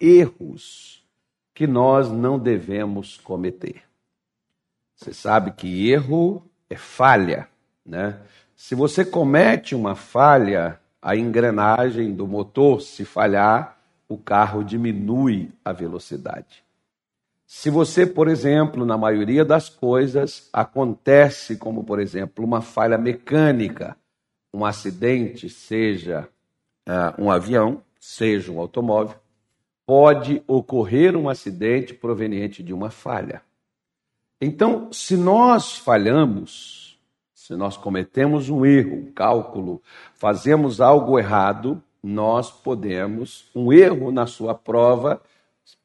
erros que nós não devemos cometer. Você sabe que erro é falha, né? Se você comete uma falha, a engrenagem do motor se falhar, o carro diminui a velocidade. Se você, por exemplo, na maioria das coisas, acontece como, por exemplo, uma falha mecânica, um acidente, seja uh, um avião, seja um automóvel, pode ocorrer um acidente proveniente de uma falha. Então, se nós falhamos, se nós cometemos um erro, um cálculo, fazemos algo errado, nós podemos, um erro na sua prova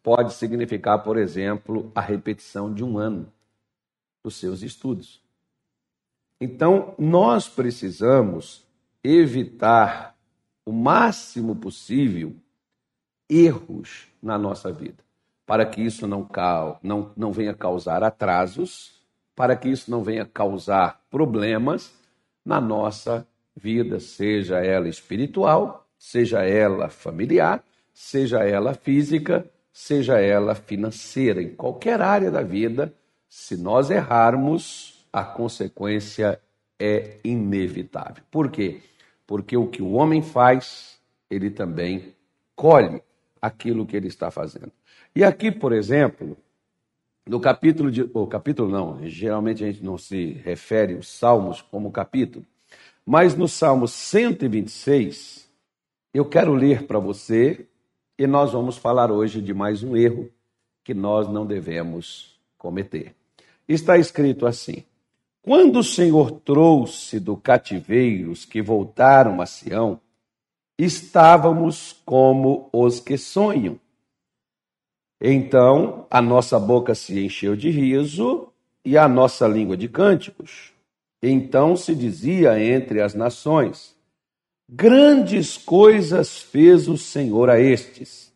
pode significar, por exemplo, a repetição de um ano dos seus estudos. Então, nós precisamos evitar o máximo possível erros na nossa vida, para que isso não, não, não venha causar atrasos, para que isso não venha causar problemas na nossa vida, seja ela espiritual, seja ela familiar, seja ela física, seja ela financeira, em qualquer área da vida, se nós errarmos, a consequência é inevitável. Por quê? Porque o que o homem faz, ele também colhe aquilo que ele está fazendo. E aqui, por exemplo, no capítulo de. O capítulo não, geralmente a gente não se refere aos salmos como capítulo, mas no Salmo 126, eu quero ler para você e nós vamos falar hoje de mais um erro que nós não devemos cometer. Está escrito assim: Quando o Senhor trouxe do cativeiro os que voltaram a Sião, estávamos como os que sonham. Então a nossa boca se encheu de riso e a nossa língua de cânticos. Então se dizia entre as nações: Grandes coisas fez o Senhor a estes.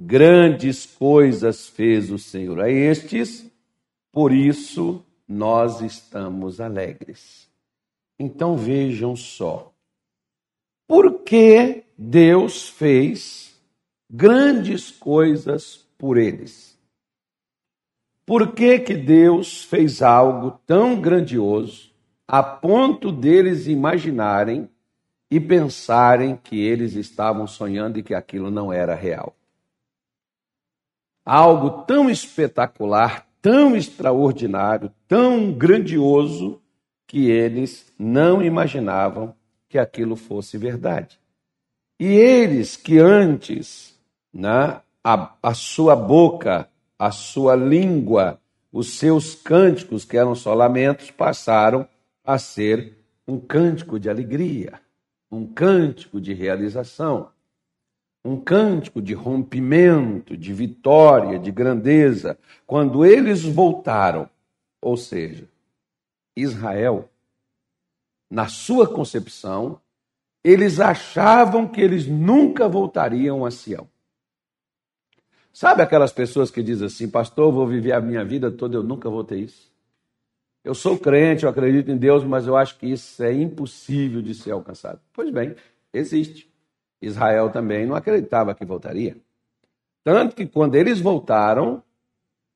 Grandes coisas fez o Senhor a estes, por isso nós estamos alegres. Então vejam só. Por que Deus fez grandes coisas por eles? Por que, que Deus fez algo tão grandioso a ponto deles imaginarem e pensarem que eles estavam sonhando e que aquilo não era real? Algo tão espetacular, tão extraordinário, tão grandioso, que eles não imaginavam que aquilo fosse verdade. E eles que antes, né, a, a sua boca, a sua língua, os seus cânticos, que eram só lamentos, passaram a ser um cântico de alegria, um cântico de realização, um cântico de rompimento, de vitória, de grandeza. Quando eles voltaram, ou seja, Israel na sua concepção, eles achavam que eles nunca voltariam a Sião. Sabe aquelas pessoas que dizem assim, pastor, vou viver a minha vida toda, eu nunca vou ter isso? Eu sou crente, eu acredito em Deus, mas eu acho que isso é impossível de ser alcançado. Pois bem, existe. Israel também não acreditava que voltaria. Tanto que quando eles voltaram,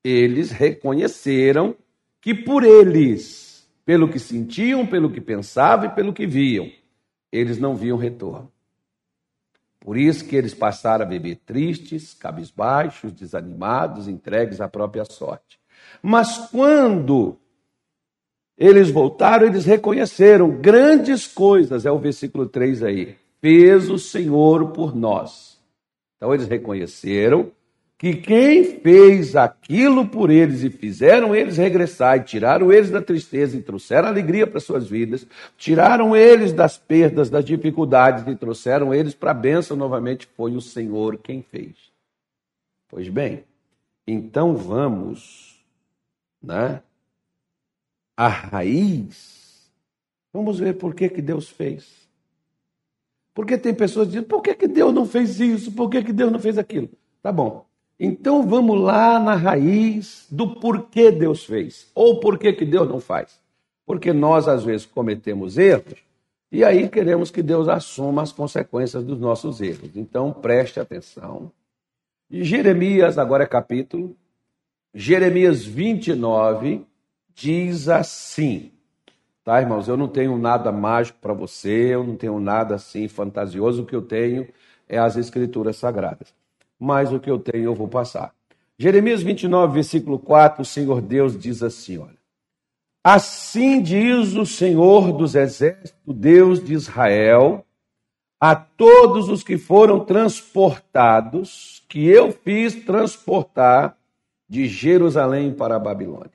eles reconheceram que por eles pelo que sentiam, pelo que pensavam e pelo que viam. Eles não viam retorno. Por isso que eles passaram a viver tristes, cabisbaixos, desanimados, entregues à própria sorte. Mas quando eles voltaram, eles reconheceram grandes coisas, é o versículo 3 aí. Fez o Senhor por nós. Então eles reconheceram que quem fez aquilo por eles e fizeram eles regressar e tiraram eles da tristeza e trouxeram alegria para suas vidas, tiraram eles das perdas, das dificuldades e trouxeram eles para a bênção novamente, foi o Senhor quem fez. Pois bem, então vamos, né? A raiz. Vamos ver por que, que Deus fez. Porque tem pessoas dizendo, por que, que Deus não fez isso? Por que, que Deus não fez aquilo? Tá bom. Então vamos lá na raiz do porquê Deus fez, ou porquê que Deus não faz. Porque nós, às vezes, cometemos erros e aí queremos que Deus assuma as consequências dos nossos erros. Então preste atenção Jeremias, agora é capítulo, Jeremias 29 diz assim, tá, irmãos? Eu não tenho nada mágico para você, eu não tenho nada assim fantasioso, o que eu tenho é as escrituras sagradas. Mas o que eu tenho eu vou passar. Jeremias 29, versículo 4, o Senhor Deus diz assim, olha: Assim diz o Senhor dos exércitos, Deus de Israel, a todos os que foram transportados, que eu fiz transportar de Jerusalém para a Babilônia.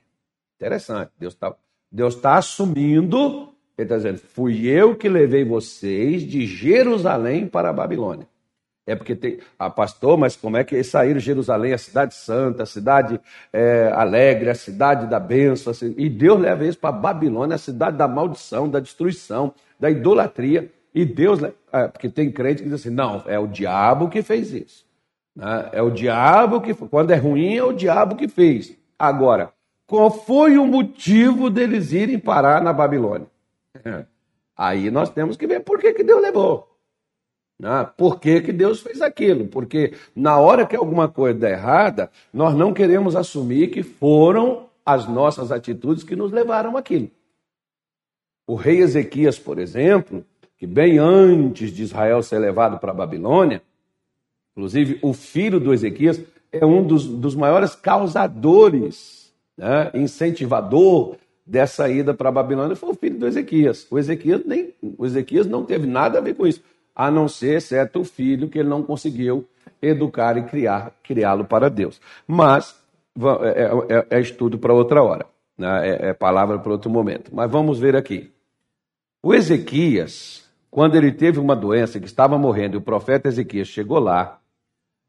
Interessante, Deus está Deus tá assumindo, ele está dizendo, fui eu que levei vocês de Jerusalém para a Babilônia. É porque tem. Ah, pastor, mas como é que eles saíram de Jerusalém, a cidade santa, a cidade é, alegre, a cidade da bênção? Assim, e Deus leva eles para Babilônia, a cidade da maldição, da destruição, da idolatria. E Deus, é, porque tem crente que diz assim: não, é o diabo que fez isso. Né? É o diabo que, quando é ruim, é o diabo que fez. Agora, qual foi o motivo deles irem parar na Babilônia? Aí nós temos que ver por que, que Deus levou. Né? Por que, que Deus fez aquilo? Porque na hora que alguma coisa der errada, nós não queremos assumir que foram as nossas atitudes que nos levaram aquilo. O rei Ezequias, por exemplo, que bem antes de Israel ser levado para a Babilônia, inclusive o filho do Ezequias é um dos, dos maiores causadores, né, incentivador dessa ida para a Babilônia, foi o filho do Ezequias. O Ezequias, nem, o Ezequias não teve nada a ver com isso, a não ser, exceto o filho, que ele não conseguiu educar e criar, criá-lo para Deus. Mas é, é, é, é estudo para outra hora, né? é, é palavra para outro momento. Mas vamos ver aqui. O Ezequias, quando ele teve uma doença que estava morrendo, e o profeta Ezequias chegou lá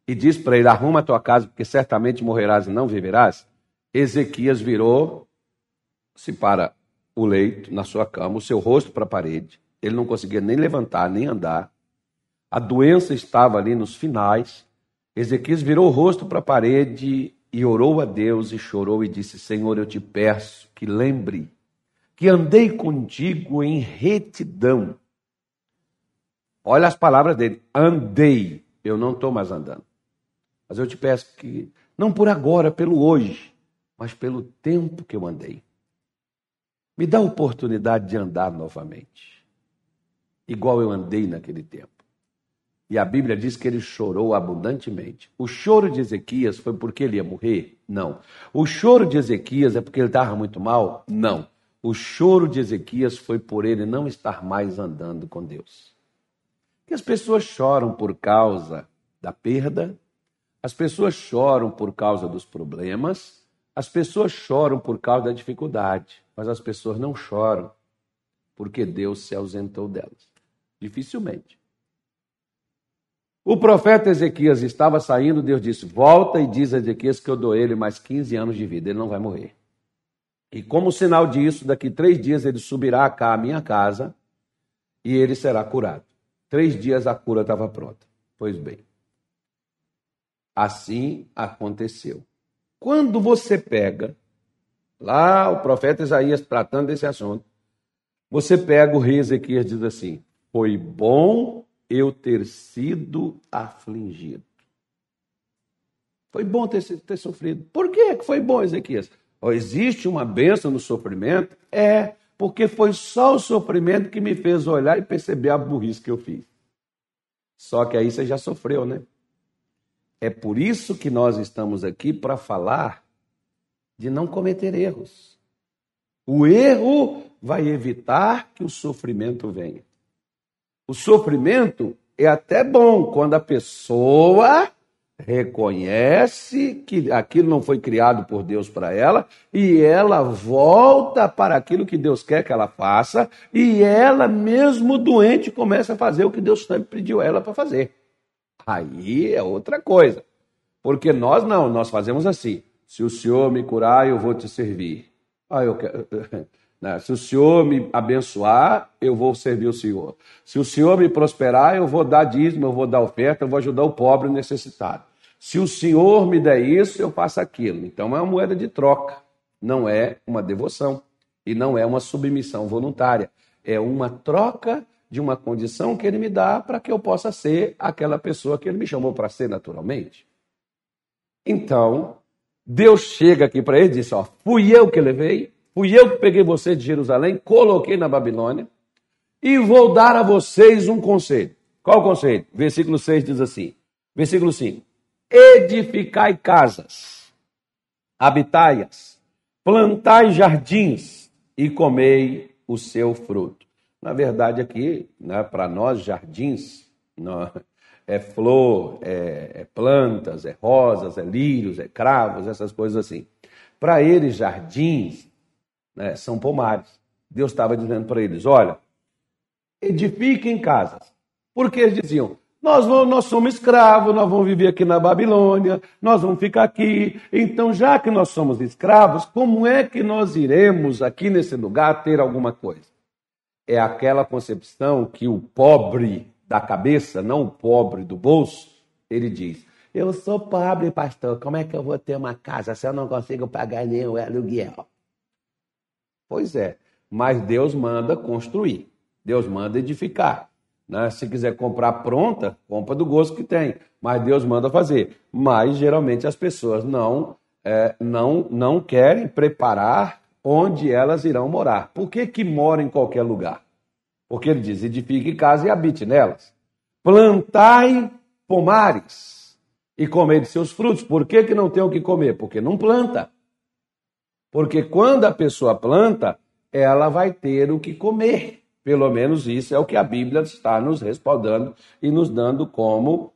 e disse para ele: Arruma a tua casa, porque certamente morrerás e não viverás. Ezequias virou-se para o leito, na sua cama, o seu rosto para a parede. Ele não conseguia nem levantar, nem andar. A doença estava ali nos finais. Ezequias virou o rosto para a parede e orou a Deus e chorou e disse: Senhor, eu te peço que lembre que andei contigo em retidão Olha as palavras dele: andei. Eu não estou mais andando. Mas eu te peço que, não por agora, pelo hoje, mas pelo tempo que eu andei. Me dá a oportunidade de andar novamente, igual eu andei naquele tempo. E a Bíblia diz que ele chorou abundantemente. O choro de Ezequias foi porque ele ia morrer? Não. O choro de Ezequias é porque ele estava muito mal? Não. O choro de Ezequias foi por ele não estar mais andando com Deus que as pessoas choram por causa da perda, as pessoas choram por causa dos problemas, as pessoas choram por causa da dificuldade, mas as pessoas não choram porque Deus se ausentou delas. Dificilmente. O profeta Ezequias estava saindo, Deus disse: Volta e diz a Ezequias que eu dou ele mais 15 anos de vida, ele não vai morrer. E como sinal disso, daqui três dias ele subirá cá à minha casa e ele será curado. Três dias a cura estava pronta. Pois bem, assim aconteceu. Quando você pega, lá o profeta Isaías tratando desse assunto, você pega o rei Ezequias e diz assim: Foi bom eu ter sido afligido. Foi bom ter, ter sofrido. Por que foi bom, Ezequias? existe uma bênção no sofrimento? É porque foi só o sofrimento que me fez olhar e perceber a burrice que eu fiz. Só que aí você já sofreu, né? É por isso que nós estamos aqui para falar de não cometer erros. O erro vai evitar que o sofrimento venha. O sofrimento é até bom quando a pessoa reconhece que aquilo não foi criado por Deus para ela e ela volta para aquilo que Deus quer que ela faça e ela, mesmo doente, começa a fazer o que Deus sempre pediu ela para fazer. Aí é outra coisa. Porque nós não, nós fazemos assim: se o Senhor me curar, eu vou te servir. Ah, eu quero. Né? Se o Senhor me abençoar, eu vou servir o Senhor. Se o Senhor me prosperar, eu vou dar dízimo, eu vou dar oferta, eu vou ajudar o pobre necessitado. Se o Senhor me der isso, eu faço aquilo. Então é uma moeda de troca, não é uma devoção e não é uma submissão voluntária. É uma troca de uma condição que ele me dá para que eu possa ser aquela pessoa que ele me chamou para ser naturalmente. Então, Deus chega aqui para ele e diz: Ó, fui eu que levei, fui eu que peguei você de Jerusalém, coloquei na Babilônia, e vou dar a vocês um conselho. Qual o conselho? Versículo 6 diz assim: Versículo 5: Edificai casas, habitai-as, plantai jardins e comei o seu fruto. Na verdade, aqui, né, para nós, jardins não, é flor, é, é, plantas, é rosas, é lírios, é cravos, essas coisas assim. Para eles, jardins né, são pomares. Deus estava dizendo para eles: olha, edifiquem casas. Porque eles diziam: nós, vamos, nós somos escravos, nós vamos viver aqui na Babilônia, nós vamos ficar aqui. Então, já que nós somos escravos, como é que nós iremos aqui nesse lugar ter alguma coisa? É aquela concepção que o pobre da cabeça, não o pobre do bolso, ele diz: Eu sou pobre, pastor, como é que eu vou ter uma casa se eu não consigo pagar nenhum aluguel? Pois é, mas Deus manda construir, Deus manda edificar. Né? Se quiser comprar pronta, compra do gosto que tem. Mas Deus manda fazer. Mas geralmente as pessoas não, é, não, não querem preparar onde elas irão morar. Por que, que mora em qualquer lugar? Porque ele diz: edifique casa e habite nelas. Plantai pomares e comer de seus frutos. Por que, que não tem o que comer? Porque não planta. Porque quando a pessoa planta, ela vai ter o que comer. Pelo menos isso é o que a Bíblia está nos respaldando e nos dando como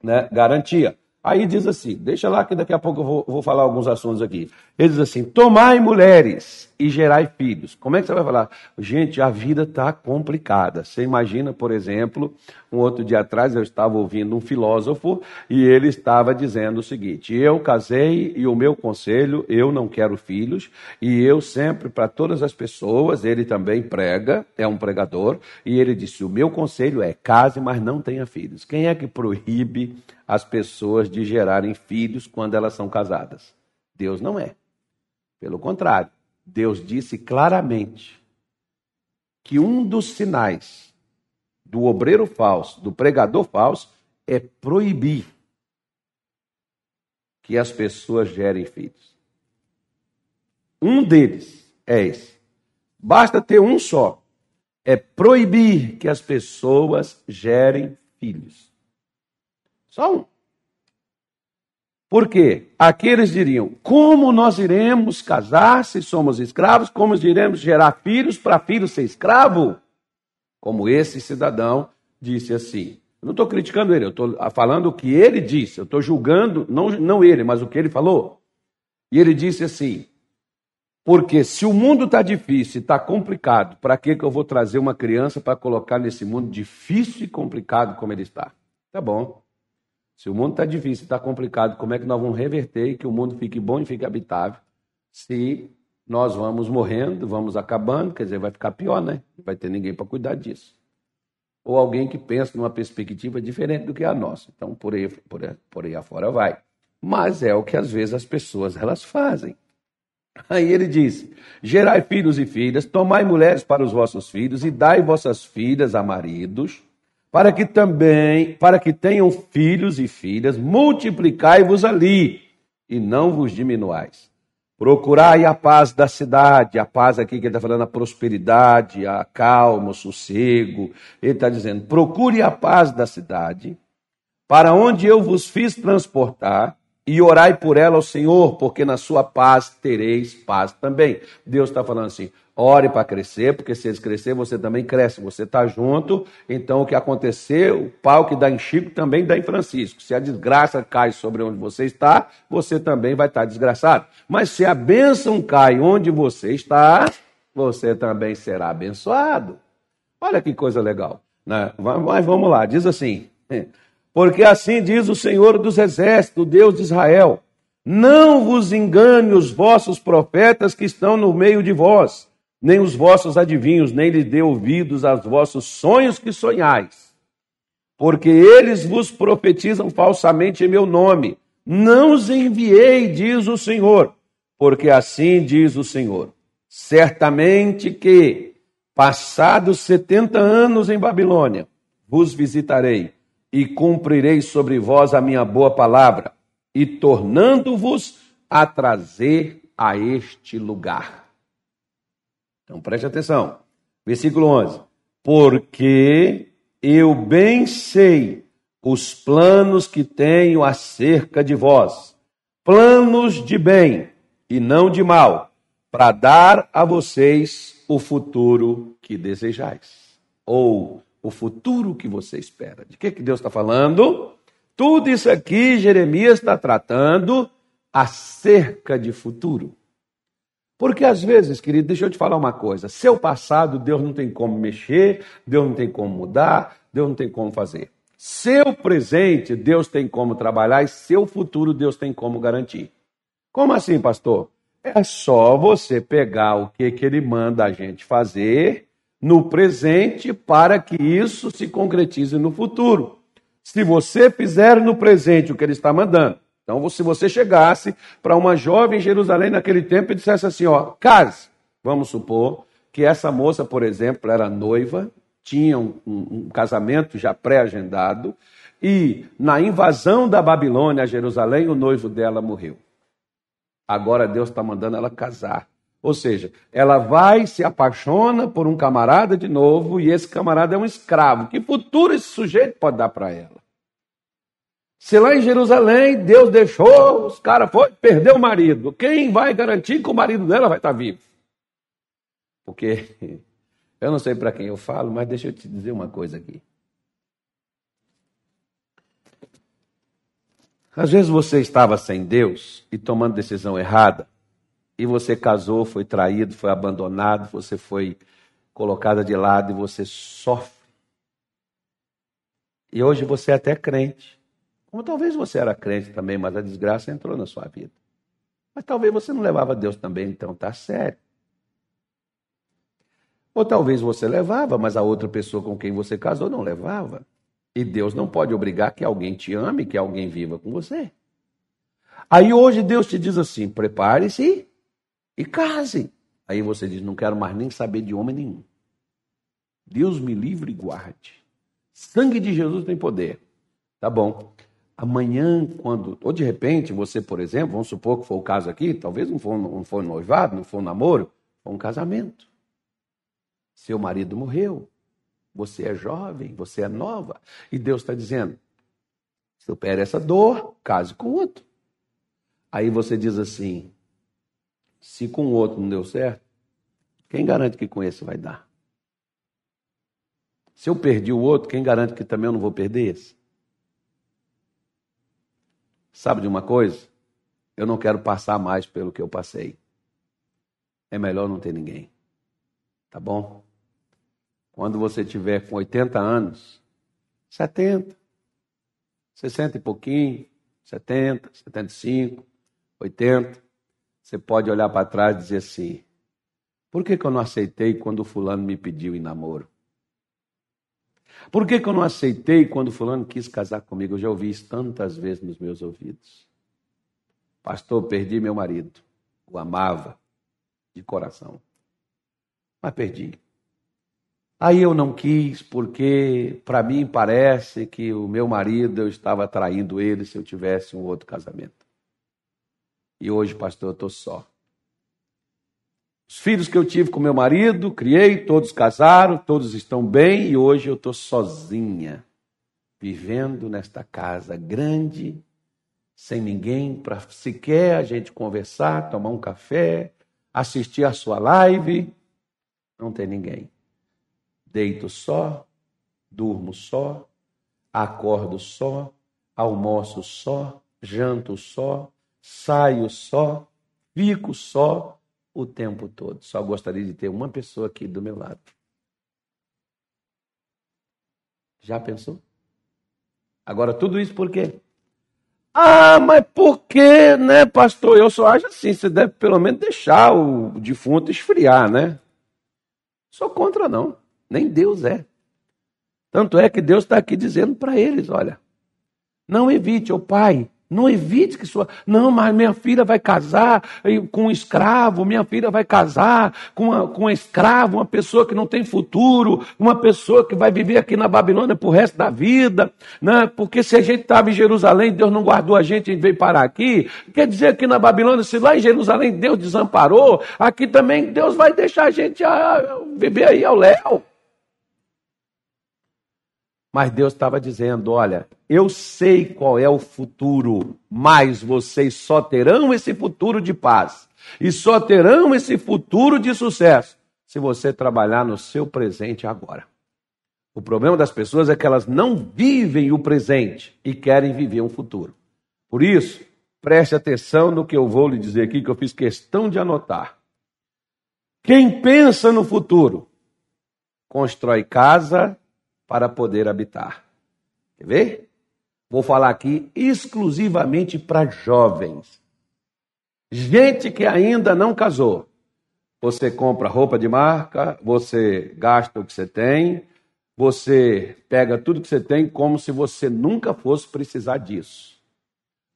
né, garantia. Aí diz assim, deixa lá que daqui a pouco eu vou, vou, falar alguns assuntos aqui. Ele diz assim: tomai mulheres e gerai filhos. Como é que você vai falar? Gente, a vida está complicada. Você imagina, por exemplo, um outro dia atrás eu estava ouvindo um filósofo e ele estava dizendo o seguinte: eu casei e o meu conselho, eu não quero filhos, e eu sempre, para todas as pessoas, ele também prega, é um pregador, e ele disse: o meu conselho é case, mas não tenha filhos. Quem é que proíbe as pessoas de gerarem filhos quando elas são casadas. Deus não é. Pelo contrário, Deus disse claramente que um dos sinais do obreiro falso, do pregador falso, é proibir que as pessoas gerem filhos. Um deles é esse. Basta ter um só. É proibir que as pessoas gerem filhos. Só um. Por quê? Aqueles diriam: como nós iremos casar se somos escravos? Como iremos gerar filhos para filho ser escravo? Como esse cidadão disse assim. Eu não estou criticando ele, eu estou falando o que ele disse, eu estou julgando, não, não ele, mas o que ele falou. E ele disse assim: porque se o mundo está difícil está complicado, para que, que eu vou trazer uma criança para colocar nesse mundo difícil e complicado como ele está? Tá bom. Se o mundo está difícil, está complicado, como é que nós vamos reverter e que o mundo fique bom e fique habitável? Se nós vamos morrendo, vamos acabando, quer dizer, vai ficar pior, né? Não vai ter ninguém para cuidar disso. Ou alguém que pensa numa perspectiva diferente do que a nossa. Então, por aí, por aí, por aí afora vai. Mas é o que às vezes as pessoas elas fazem. Aí ele diz: Gerai filhos e filhas, tomai mulheres para os vossos filhos e dai vossas filhas a maridos para que também, para que tenham filhos e filhas, multiplicai-vos ali e não vos diminuais. Procurai a paz da cidade, a paz aqui que ele está falando, a prosperidade, a calma, o sossego. Ele está dizendo: procure a paz da cidade, para onde eu vos fiz transportar, e orai por ela ao Senhor, porque na sua paz tereis paz também. Deus está falando assim: Ore para crescer, porque se eles crescer, você também cresce. Você está junto, então o que acontecer, o pau que dá em Chico também dá em Francisco. Se a desgraça cai sobre onde você está, você também vai estar desgraçado. Mas se a bênção cai onde você está, você também será abençoado. Olha que coisa legal. Né? Mas vamos lá, diz assim: porque assim diz o Senhor dos Exércitos, Deus de Israel: Não vos engane os vossos profetas que estão no meio de vós nem os vossos adivinhos, nem lhes dê ouvidos aos vossos sonhos que sonhais. Porque eles vos profetizam falsamente em meu nome. Não os enviei, diz o Senhor, porque assim diz o Senhor. Certamente que, passados setenta anos em Babilônia, vos visitarei e cumprirei sobre vós a minha boa palavra. e tornando-vos a trazer a este lugar. Então preste atenção. Versículo 11. Porque eu bem sei os planos que tenho acerca de vós, planos de bem e não de mal, para dar a vocês o futuro que desejais, ou o futuro que você espera. De que, que Deus está falando? Tudo isso aqui Jeremias está tratando acerca de futuro. Porque às vezes, querido, deixa eu te falar uma coisa: seu passado, Deus não tem como mexer, Deus não tem como mudar, Deus não tem como fazer. Seu presente, Deus tem como trabalhar e seu futuro, Deus tem como garantir. Como assim, pastor? É só você pegar o que, que ele manda a gente fazer no presente para que isso se concretize no futuro. Se você fizer no presente o que ele está mandando, então se você chegasse para uma jovem em Jerusalém naquele tempo e dissesse assim, ó, case, vamos supor que essa moça, por exemplo, era noiva, tinha um, um, um casamento já pré-agendado, e na invasão da Babilônia a Jerusalém, o noivo dela morreu. Agora Deus está mandando ela casar. Ou seja, ela vai, se apaixona por um camarada de novo e esse camarada é um escravo. Que futuro esse sujeito pode dar para ela? Se lá em Jerusalém Deus deixou, os caras foi, perdeu o marido. Quem vai garantir que o marido dela vai estar vivo? Porque eu não sei para quem eu falo, mas deixa eu te dizer uma coisa aqui. Às vezes você estava sem Deus e tomando decisão errada, e você casou, foi traído, foi abandonado, você foi colocada de lado e você sofre. E hoje você é até crente. Como talvez você era crente também, mas a desgraça entrou na sua vida. Mas talvez você não levava Deus também, então tá sério. Ou talvez você levava, mas a outra pessoa com quem você casou não levava. E Deus não pode obrigar que alguém te ame, que alguém viva com você. Aí hoje Deus te diz assim: prepare-se e case. Aí você diz: não quero mais nem saber de homem nenhum. Deus me livre e guarde. Sangue de Jesus tem poder. Tá bom. Amanhã, quando, ou de repente, você, por exemplo, vamos supor que foi o caso aqui, talvez não foi, não foi noivado, não foi um namoro, foi um casamento. Seu marido morreu. Você é jovem, você é nova. E Deus está dizendo: supere essa dor, case com outro. Aí você diz assim: se com o outro não deu certo, quem garante que com esse vai dar? Se eu perdi o outro, quem garante que também eu não vou perder esse? Sabe de uma coisa? Eu não quero passar mais pelo que eu passei. É melhor não ter ninguém. Tá bom? Quando você tiver com 80 anos, 70, 60 e pouquinho, 70, 75, 80, você pode olhar para trás e dizer assim: por que, que eu não aceitei quando o fulano me pediu em namoro? Por que, que eu não aceitei quando fulano quis casar comigo? Eu já ouvi isso tantas vezes nos meus ouvidos. Pastor, perdi meu marido. O amava de coração. Mas perdi. Aí eu não quis, porque para mim parece que o meu marido, eu estava traindo ele se eu tivesse um outro casamento. E hoje, pastor, eu estou só. Os filhos que eu tive com meu marido, criei, todos casaram, todos estão bem e hoje eu estou sozinha, vivendo nesta casa grande, sem ninguém para sequer a gente conversar, tomar um café, assistir a sua live. Não tem ninguém. Deito só, durmo só, acordo só, almoço só, janto só, saio só, fico só o tempo todo. Só gostaria de ter uma pessoa aqui do meu lado. Já pensou? Agora, tudo isso por quê? Ah, mas por quê, né, pastor? Eu só acho assim, você deve pelo menos deixar o defunto esfriar, né? Sou contra, não. Nem Deus é. Tanto é que Deus está aqui dizendo para eles: olha, não evite, ô pai, Não evite que sua. Não, mas minha filha vai casar com um escravo, minha filha vai casar com, uma, com um escravo, uma pessoa que não tem futuro, uma pessoa que vai viver aqui na Babilônia pro resto da vida. Né? Porque se a gente estava em Jerusalém, Deus não guardou a gente e veio parar aqui. Quer dizer que na Babilônia, se lá em Jerusalém Deus desamparou, aqui também Deus vai deixar a gente a, viver aí ao léu. Mas Deus estava dizendo: olha, eu sei qual é o futuro, mas vocês só terão esse futuro de paz e só terão esse futuro de sucesso se você trabalhar no seu presente agora. O problema das pessoas é que elas não vivem o presente e querem viver um futuro. Por isso, preste atenção no que eu vou lhe dizer aqui, que eu fiz questão de anotar. Quem pensa no futuro constrói casa, para poder habitar. Quer ver? Vou falar aqui exclusivamente para jovens. Gente que ainda não casou. Você compra roupa de marca, você gasta o que você tem, você pega tudo que você tem como se você nunca fosse precisar disso.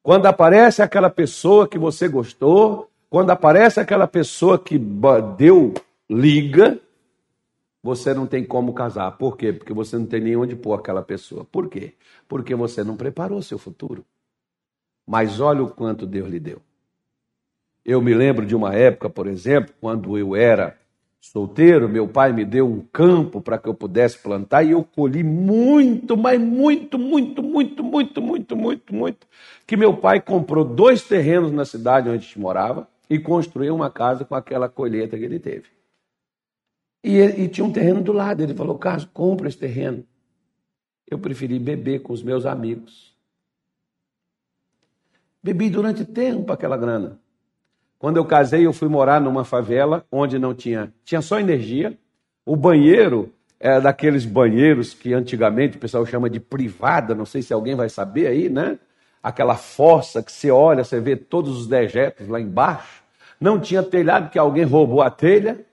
Quando aparece aquela pessoa que você gostou, quando aparece aquela pessoa que deu liga, você não tem como casar. Por quê? Porque você não tem nem onde pôr aquela pessoa. Por quê? Porque você não preparou seu futuro. Mas olha o quanto Deus lhe deu. Eu me lembro de uma época, por exemplo, quando eu era solteiro, meu pai me deu um campo para que eu pudesse plantar e eu colhi muito, mas muito, muito, muito, muito, muito, muito, muito, que meu pai comprou dois terrenos na cidade onde a gente morava e construiu uma casa com aquela colheita que ele teve. E, e tinha um terreno do lado. Ele falou: Carlos, compra esse terreno. Eu preferi beber com os meus amigos. Bebi durante tempo aquela grana. Quando eu casei, eu fui morar numa favela onde não tinha, tinha só energia. O banheiro é daqueles banheiros que antigamente o pessoal chama de privada, não sei se alguém vai saber aí, né? Aquela fossa que você olha, você vê todos os dejetos lá embaixo. Não tinha telhado que alguém roubou a telha.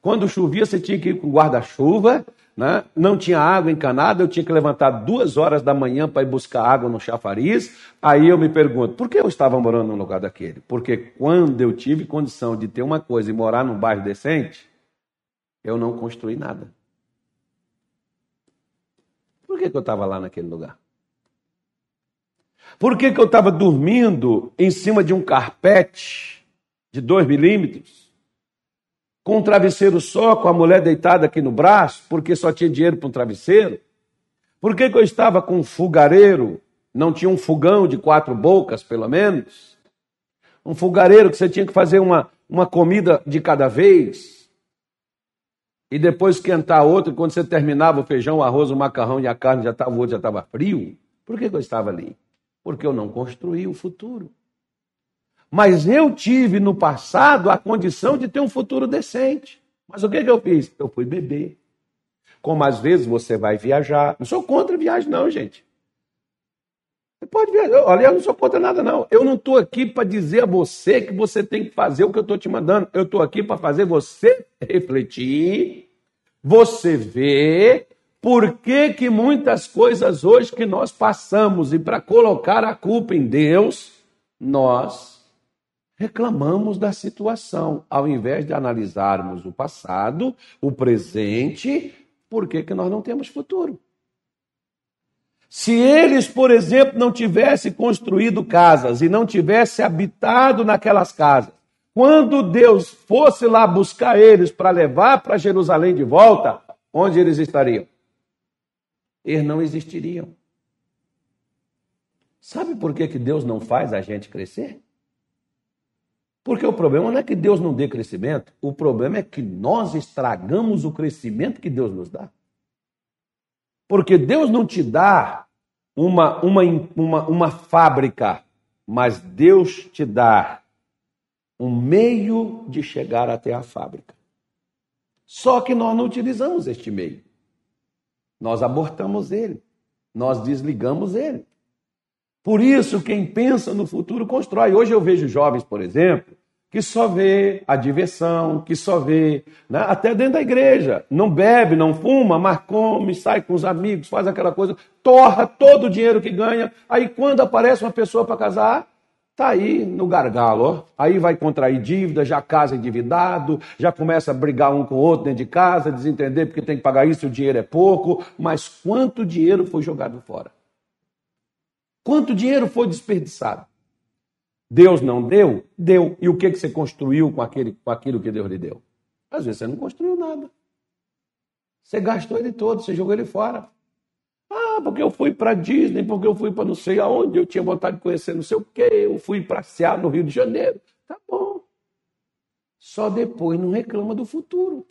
Quando chovia, você tinha que ir com guarda-chuva, né? não tinha água encanada, eu tinha que levantar duas horas da manhã para ir buscar água no chafariz. Aí eu me pergunto, por que eu estava morando num lugar daquele? Porque quando eu tive condição de ter uma coisa e morar num bairro decente, eu não construí nada. Por que, que eu estava lá naquele lugar? Por que, que eu estava dormindo em cima de um carpete de dois milímetros? Com um travesseiro só, com a mulher deitada aqui no braço, porque só tinha dinheiro para um travesseiro? Por que, que eu estava com um fogareiro? Não tinha um fogão de quatro bocas, pelo menos? Um fogareiro que você tinha que fazer uma, uma comida de cada vez? E depois esquentar outra, e quando você terminava o feijão, o arroz, o macarrão e a carne já estava, o outro já estava frio? Por que, que eu estava ali? Porque eu não construí o futuro. Mas eu tive no passado a condição de ter um futuro decente. Mas o que, que eu fiz? Eu fui beber. Como às vezes você vai viajar. Não sou contra viagem, não, gente. Você pode viajar. Olha, eu não sou contra nada, não. Eu não estou aqui para dizer a você que você tem que fazer o que eu estou te mandando. Eu estou aqui para fazer você refletir, você ver por que, que muitas coisas hoje que nós passamos e para colocar a culpa em Deus, nós reclamamos da situação, ao invés de analisarmos o passado, o presente, por que, que nós não temos futuro? Se eles, por exemplo, não tivessem construído casas e não tivessem habitado naquelas casas, quando Deus fosse lá buscar eles para levar para Jerusalém de volta, onde eles estariam? Eles não existiriam. Sabe por que, que Deus não faz a gente crescer? Porque o problema não é que Deus não dê crescimento, o problema é que nós estragamos o crescimento que Deus nos dá. Porque Deus não te dá uma, uma, uma, uma fábrica, mas Deus te dá um meio de chegar até a fábrica. Só que nós não utilizamos este meio. Nós abortamos ele, nós desligamos ele. Por isso, quem pensa no futuro constrói. Hoje eu vejo jovens, por exemplo, que só vê a diversão, que só vê, né? até dentro da igreja, não bebe, não fuma, mas come, sai com os amigos, faz aquela coisa, torra todo o dinheiro que ganha. Aí quando aparece uma pessoa para casar, tá aí no gargalo, ó. aí vai contrair dívida, já casa endividado, já começa a brigar um com o outro dentro de casa, desentender porque tem que pagar isso, o dinheiro é pouco, mas quanto dinheiro foi jogado fora? Quanto dinheiro foi desperdiçado? Deus não deu? Deu. E o que, que você construiu com, aquele, com aquilo que Deus lhe deu? Às vezes você não construiu nada. Você gastou ele todo, você jogou ele fora. Ah, porque eu fui para Disney, porque eu fui para não sei aonde, eu tinha vontade de conhecer não sei o quê, eu fui passear no Rio de Janeiro. Tá bom. Só depois não reclama do futuro.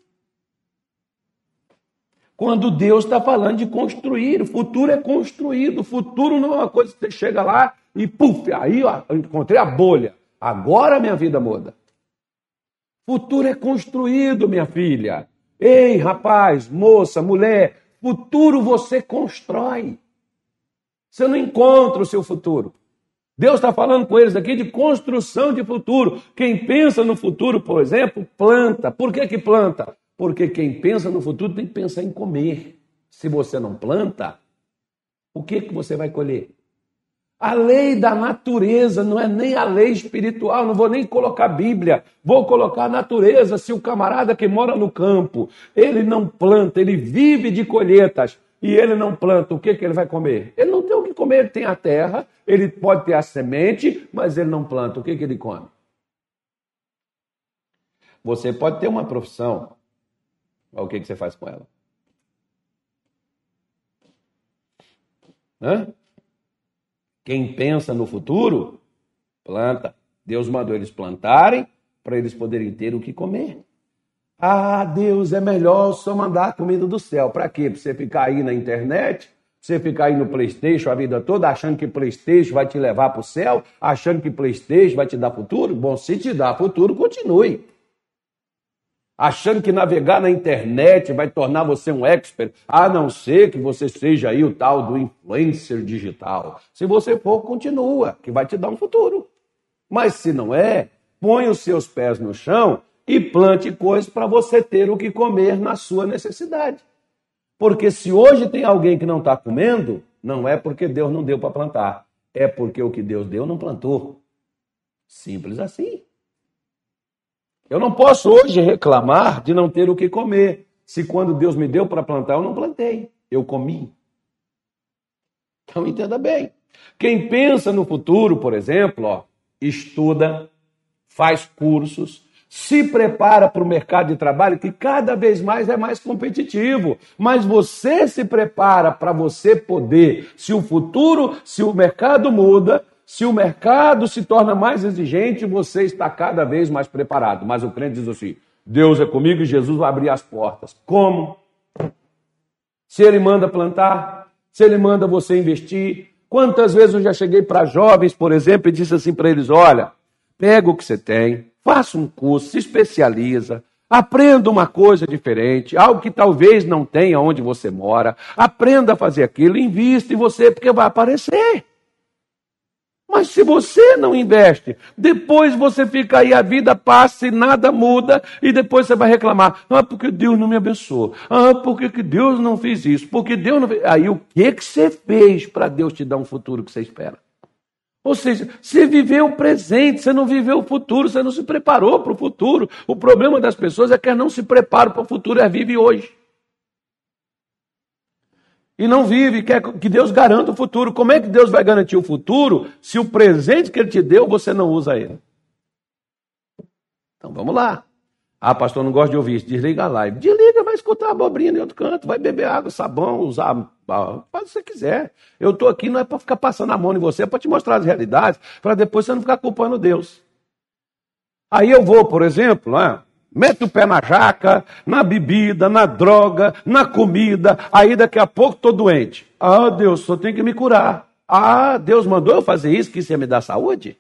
Quando Deus está falando de construir, o futuro é construído, o futuro não é uma coisa que você chega lá e puf, aí ó, encontrei a bolha. Agora minha vida muda. Futuro é construído, minha filha. Ei, rapaz, moça, mulher, futuro você constrói. Você não encontra o seu futuro. Deus está falando com eles aqui de construção de futuro. Quem pensa no futuro, por exemplo, planta. Por que, que planta? Porque quem pensa no futuro tem que pensar em comer. Se você não planta, o que, que você vai colher? A lei da natureza não é nem a lei espiritual, não vou nem colocar Bíblia, vou colocar a natureza. Se o camarada que mora no campo, ele não planta, ele vive de colheitas e ele não planta, o que, que ele vai comer? Ele não tem o que comer, ele tem a terra, ele pode ter a semente, mas ele não planta, o que, que ele come? Você pode ter uma profissão, mas o que, que você faz com ela? Hã? Quem pensa no futuro, planta. Deus mandou eles plantarem para eles poderem ter o que comer. Ah, Deus, é melhor só mandar comida do céu. Para quê? Para você ficar aí na internet, você ficar aí no Playstation a vida toda, achando que Playstation vai te levar para o céu, achando que Playstation vai te dar futuro? Bom, se te dá futuro, continue achando que navegar na internet vai tornar você um expert, a não ser que você seja aí o tal do influencer digital. Se você for, continua, que vai te dar um futuro. Mas se não é, põe os seus pés no chão e plante coisas para você ter o que comer na sua necessidade. Porque se hoje tem alguém que não está comendo, não é porque Deus não deu para plantar, é porque o que Deus deu não plantou. Simples assim. Eu não posso hoje reclamar de não ter o que comer, se quando Deus me deu para plantar eu não plantei, eu comi. Então entenda bem. Quem pensa no futuro, por exemplo, ó, estuda, faz cursos, se prepara para o mercado de trabalho que cada vez mais é mais competitivo. Mas você se prepara para você poder, se o futuro, se o mercado muda, se o mercado se torna mais exigente, você está cada vez mais preparado. Mas o crente diz assim: Deus é comigo e Jesus vai abrir as portas. Como? Se ele manda plantar, se ele manda você investir. Quantas vezes eu já cheguei para jovens, por exemplo, e disse assim para eles: olha, pega o que você tem, faça um curso, se especializa, Aprenda uma coisa diferente, algo que talvez não tenha onde você mora. Aprenda a fazer aquilo, invista em você, porque vai aparecer. Mas se você não investe, depois você fica aí, a vida passa e nada muda, e depois você vai reclamar. Ah, porque Deus não me abençoou. Ah, porque que Deus não fez isso? Porque Deus não fez. Aí o que, que você fez para Deus te dar um futuro que você espera? Ou seja, você viveu o presente, você não viveu o futuro, você não se preparou para o futuro. O problema das pessoas é que elas não se preparam para o futuro, elas vivem hoje e não vive, quer que Deus garanta o futuro. Como é que Deus vai garantir o futuro se o presente que Ele te deu você não usa ele? Então vamos lá. Ah, pastor, não gosto de ouvir isso. Desliga a live. Desliga, vai escutar a abobrinha em outro canto, vai beber água, sabão, usar. Faz o que você quiser. Eu estou aqui não é para ficar passando a mão em você, é para te mostrar as realidades, para depois você não ficar culpando Deus. Aí eu vou, por exemplo, lá, Mete o pé na jaca, na bebida, na droga, na comida. Aí daqui a pouco estou doente. Ah, Deus, só tem que me curar. Ah, Deus mandou eu fazer isso, que isso ia me dar saúde?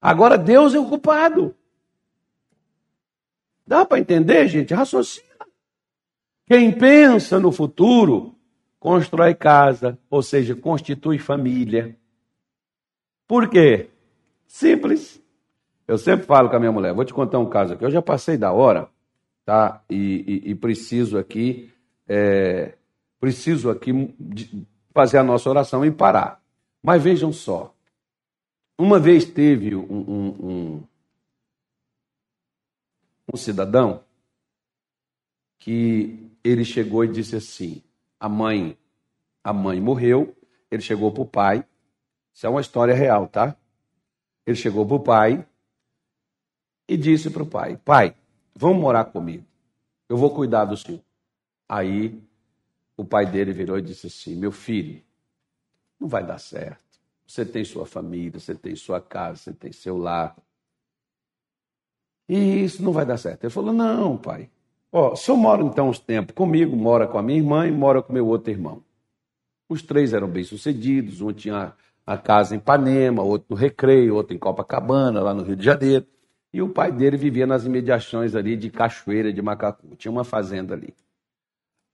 Agora Deus é o culpado. Dá para entender, gente? Raciocina. Quem pensa no futuro, constrói casa, ou seja, constitui família. Por quê? Simples. Eu sempre falo com a minha mulher, vou te contar um caso aqui. Eu já passei da hora, tá? E, e, e preciso aqui, é, preciso aqui fazer a nossa oração e parar. Mas vejam só, uma vez teve um, um, um, um cidadão que ele chegou e disse assim: a mãe, a mãe morreu, ele chegou para o pai. Isso é uma história real, tá? Ele chegou para o pai e disse para o pai: Pai, vamos morar comigo. Eu vou cuidar do senhor. Aí o pai dele virou e disse assim: Meu filho, não vai dar certo. Você tem sua família, você tem sua casa, você tem seu lar. E isso não vai dar certo. Ele falou: Não, pai. Ó, senhor mora então uns tempos comigo, mora com a minha irmã e mora com meu outro irmão. Os três eram bem-sucedidos, um tinha a casa em Ipanema, outro no Recreio, outro em Copacabana, lá no Rio de Janeiro. E o pai dele vivia nas imediações ali de Cachoeira de Macacu, tinha uma fazenda ali.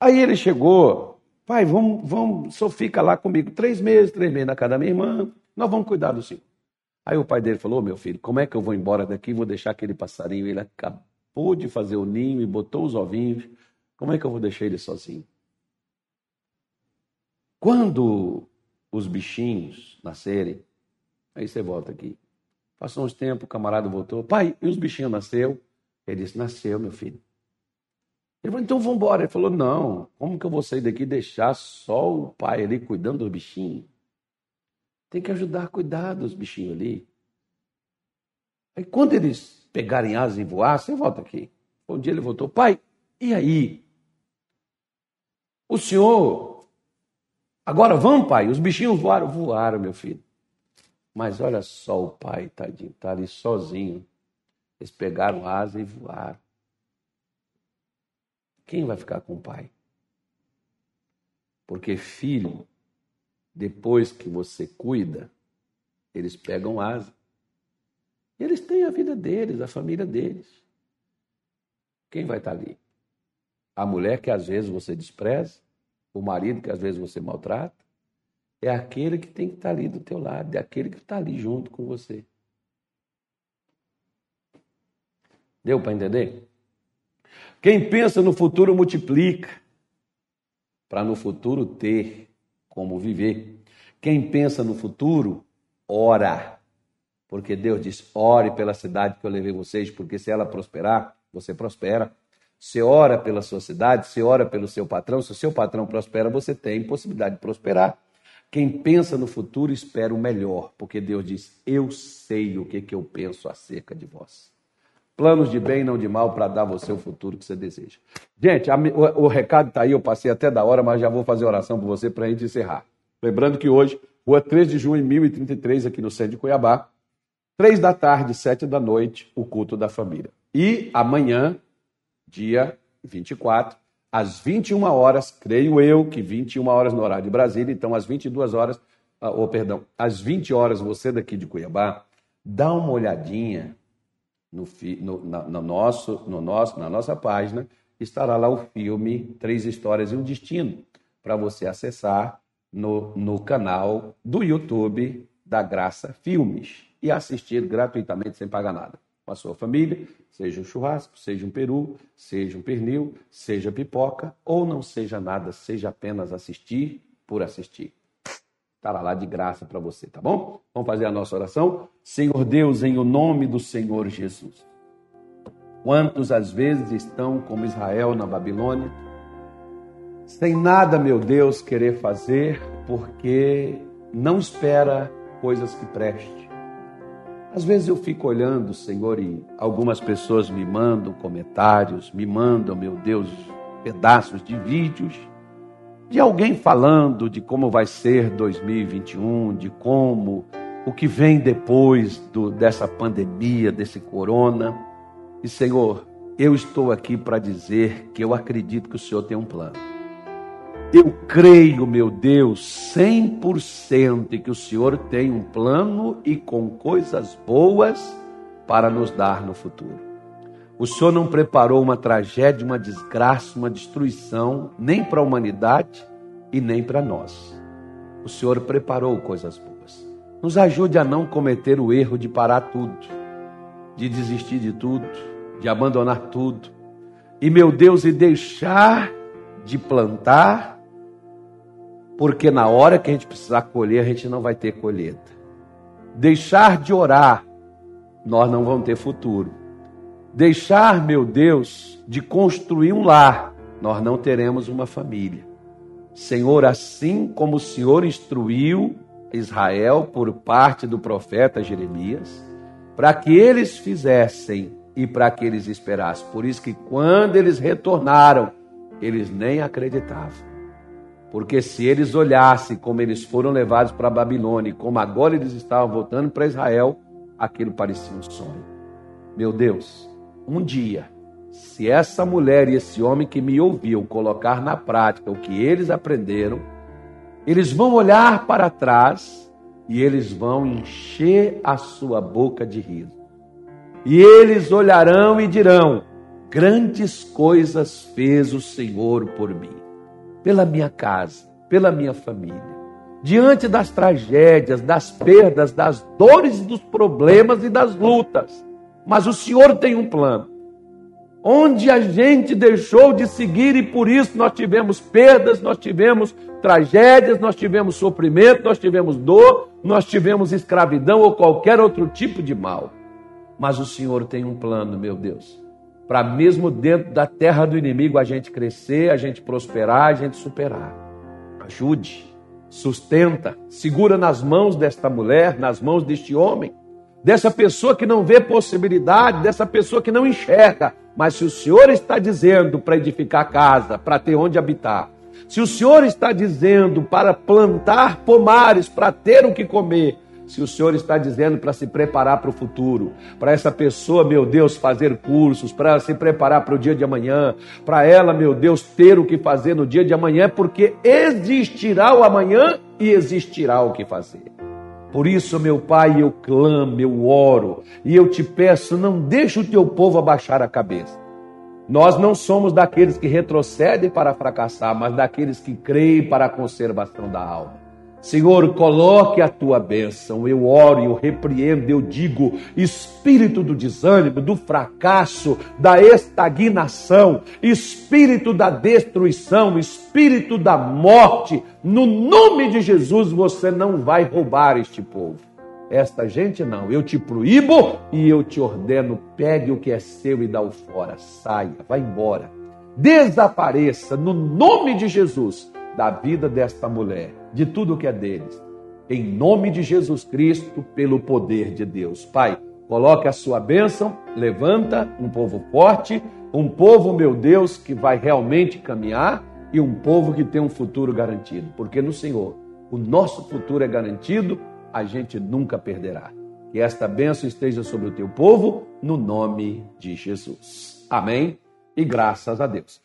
Aí ele chegou Pai, vamos, vamos, senhor fica lá comigo três meses, três meses na casa da minha irmã, nós vamos cuidar do senhor. Aí o pai dele falou: oh, meu filho, como é que eu vou embora daqui? Vou deixar aquele passarinho, ele acabou de fazer o ninho e botou os ovinhos, como é que eu vou deixar ele sozinho? Quando os bichinhos nascerem, aí você volta aqui. Passou uns tempos, o camarada voltou, pai, e os bichinhos nasceu? Ele disse: nasceu, meu filho. Ele falou, então vamos embora. Ele falou, não, como que eu vou sair daqui e deixar só o pai ali cuidando dos bichinhos? Tem que ajudar a cuidar dos bichinhos ali. Aí quando eles pegarem asas e voar, você volta aqui. Um dia ele voltou, pai, e aí? O senhor, agora vamos, pai, os bichinhos voaram, voaram, meu filho. Mas olha só o pai, tadinho, está ali sozinho. Eles pegaram asa e voaram. Quem vai ficar com o pai? Porque filho, depois que você cuida, eles pegam asa. Eles têm a vida deles, a família deles. Quem vai estar ali? A mulher que às vezes você despreza, o marido que às vezes você maltrata, é aquele que tem que estar ali do teu lado, é aquele que está ali junto com você. Deu para entender? Quem pensa no futuro multiplica, para no futuro ter como viver. Quem pensa no futuro, ora. Porque Deus diz: ore pela cidade que eu levei vocês, porque se ela prosperar, você prospera. Você ora pela sua cidade, você ora pelo seu patrão. Se o seu patrão prospera, você tem possibilidade de prosperar. Quem pensa no futuro espera o melhor, porque Deus diz: Eu sei o que, que eu penso acerca de vós. Planos de bem, não de mal, para dar você o futuro que você deseja. Gente, a, o, o, recado está aí, eu passei até da hora, mas já vou fazer oração por você para a gente encerrar. Lembrando que hoje, rua 3 de junho, 1033, aqui no centro de Cuiabá, 3 da tarde, 7 da noite, o culto da família. E amanhã, dia 24, às 21 horas, creio eu que 21 horas no horário de Brasília, então às 22 horas, ou oh, perdão, às 20 horas, você daqui de Cuiabá, dá uma olhadinha no, no, na, no nosso, no nosso, na nossa página, estará lá o filme Três Histórias e um Destino, para você acessar no, no canal do YouTube da Graça Filmes e assistir gratuitamente sem pagar nada. Com a sua família, seja um churrasco, seja um peru, seja um pernil, seja pipoca, ou não seja nada, seja apenas assistir por assistir estará lá de graça para você, tá bom? Vamos fazer a nossa oração? Senhor Deus, em o nome do Senhor Jesus. Quantos às vezes estão como Israel na Babilônia, sem nada, meu Deus, querer fazer, porque não espera coisas que preste. Às vezes eu fico olhando, Senhor, e algumas pessoas me mandam comentários, me mandam, meu Deus, pedaços de vídeos de alguém falando de como vai ser 2021, de como o que vem depois do, dessa pandemia, desse corona. E Senhor, eu estou aqui para dizer que eu acredito que o Senhor tem um plano. Eu creio, meu Deus, 100% que o Senhor tem um plano e com coisas boas para nos dar no futuro. O Senhor não preparou uma tragédia, uma desgraça, uma destruição, nem para a humanidade e nem para nós. O Senhor preparou coisas boas. Nos ajude a não cometer o erro de parar tudo. de desistir de tudo, de abandonar tudo. E, meu Deus, e deixar de plantar, porque na hora que a gente precisar colher, a gente não vai ter colheita. Deixar de orar, nós não vamos ter futuro. Deixar, meu Deus, de construir um lar, nós não teremos uma família. Senhor, assim como o Senhor instruiu Israel por parte do profeta Jeremias, para que eles fizessem e para que eles esperassem. Por isso que quando eles retornaram, eles nem acreditavam. Porque se eles olhassem como eles foram levados para a Babilônia e como agora eles estavam voltando para Israel, aquilo parecia um sonho. Meu Deus, um dia, se essa mulher e esse homem que me ouviu colocar na prática o que eles aprenderam, eles vão olhar para trás e eles vão encher a sua boca de riso. E eles olharão e dirão: Grandes coisas fez o Senhor por mim pela minha casa, pela minha família. Diante das tragédias, das perdas, das dores, dos problemas e das lutas. Mas o Senhor tem um plano. Onde a gente deixou de seguir e por isso nós tivemos perdas, nós tivemos tragédias, nós tivemos sofrimento, nós tivemos dor, nós tivemos escravidão ou qualquer outro tipo de mal. Mas o Senhor tem um plano, meu Deus para mesmo dentro da terra do inimigo a gente crescer, a gente prosperar, a gente superar. Ajude, sustenta, segura nas mãos desta mulher, nas mãos deste homem, dessa pessoa que não vê possibilidade, dessa pessoa que não enxerga. Mas se o Senhor está dizendo para edificar casa, para ter onde habitar, se o Senhor está dizendo para plantar pomares, para ter o que comer, se o Senhor está dizendo para se preparar para o futuro, para essa pessoa, meu Deus, fazer cursos, para se preparar para o dia de amanhã, para ela, meu Deus, ter o que fazer no dia de amanhã, porque existirá o amanhã e existirá o que fazer. Por isso, meu Pai, eu clamo, eu oro e eu te peço, não deixe o teu povo abaixar a cabeça. Nós não somos daqueles que retrocedem para fracassar, mas daqueles que creem para a conservação da alma. Senhor, coloque a tua bênção. Eu oro, eu repreendo, eu digo: espírito do desânimo, do fracasso, da estagnação, espírito da destruição, espírito da morte, no nome de Jesus, você não vai roubar este povo. Esta gente não, eu te proíbo e eu te ordeno: pegue o que é seu e dá-o fora, saia, vá embora, desapareça, no nome de Jesus da vida desta mulher, de tudo que é deles. Em nome de Jesus Cristo, pelo poder de Deus. Pai, coloque a sua bênção, levanta um povo forte, um povo, meu Deus, que vai realmente caminhar e um povo que tem um futuro garantido. Porque no Senhor, o nosso futuro é garantido, a gente nunca perderá. Que esta bênção esteja sobre o teu povo, no nome de Jesus. Amém e graças a Deus.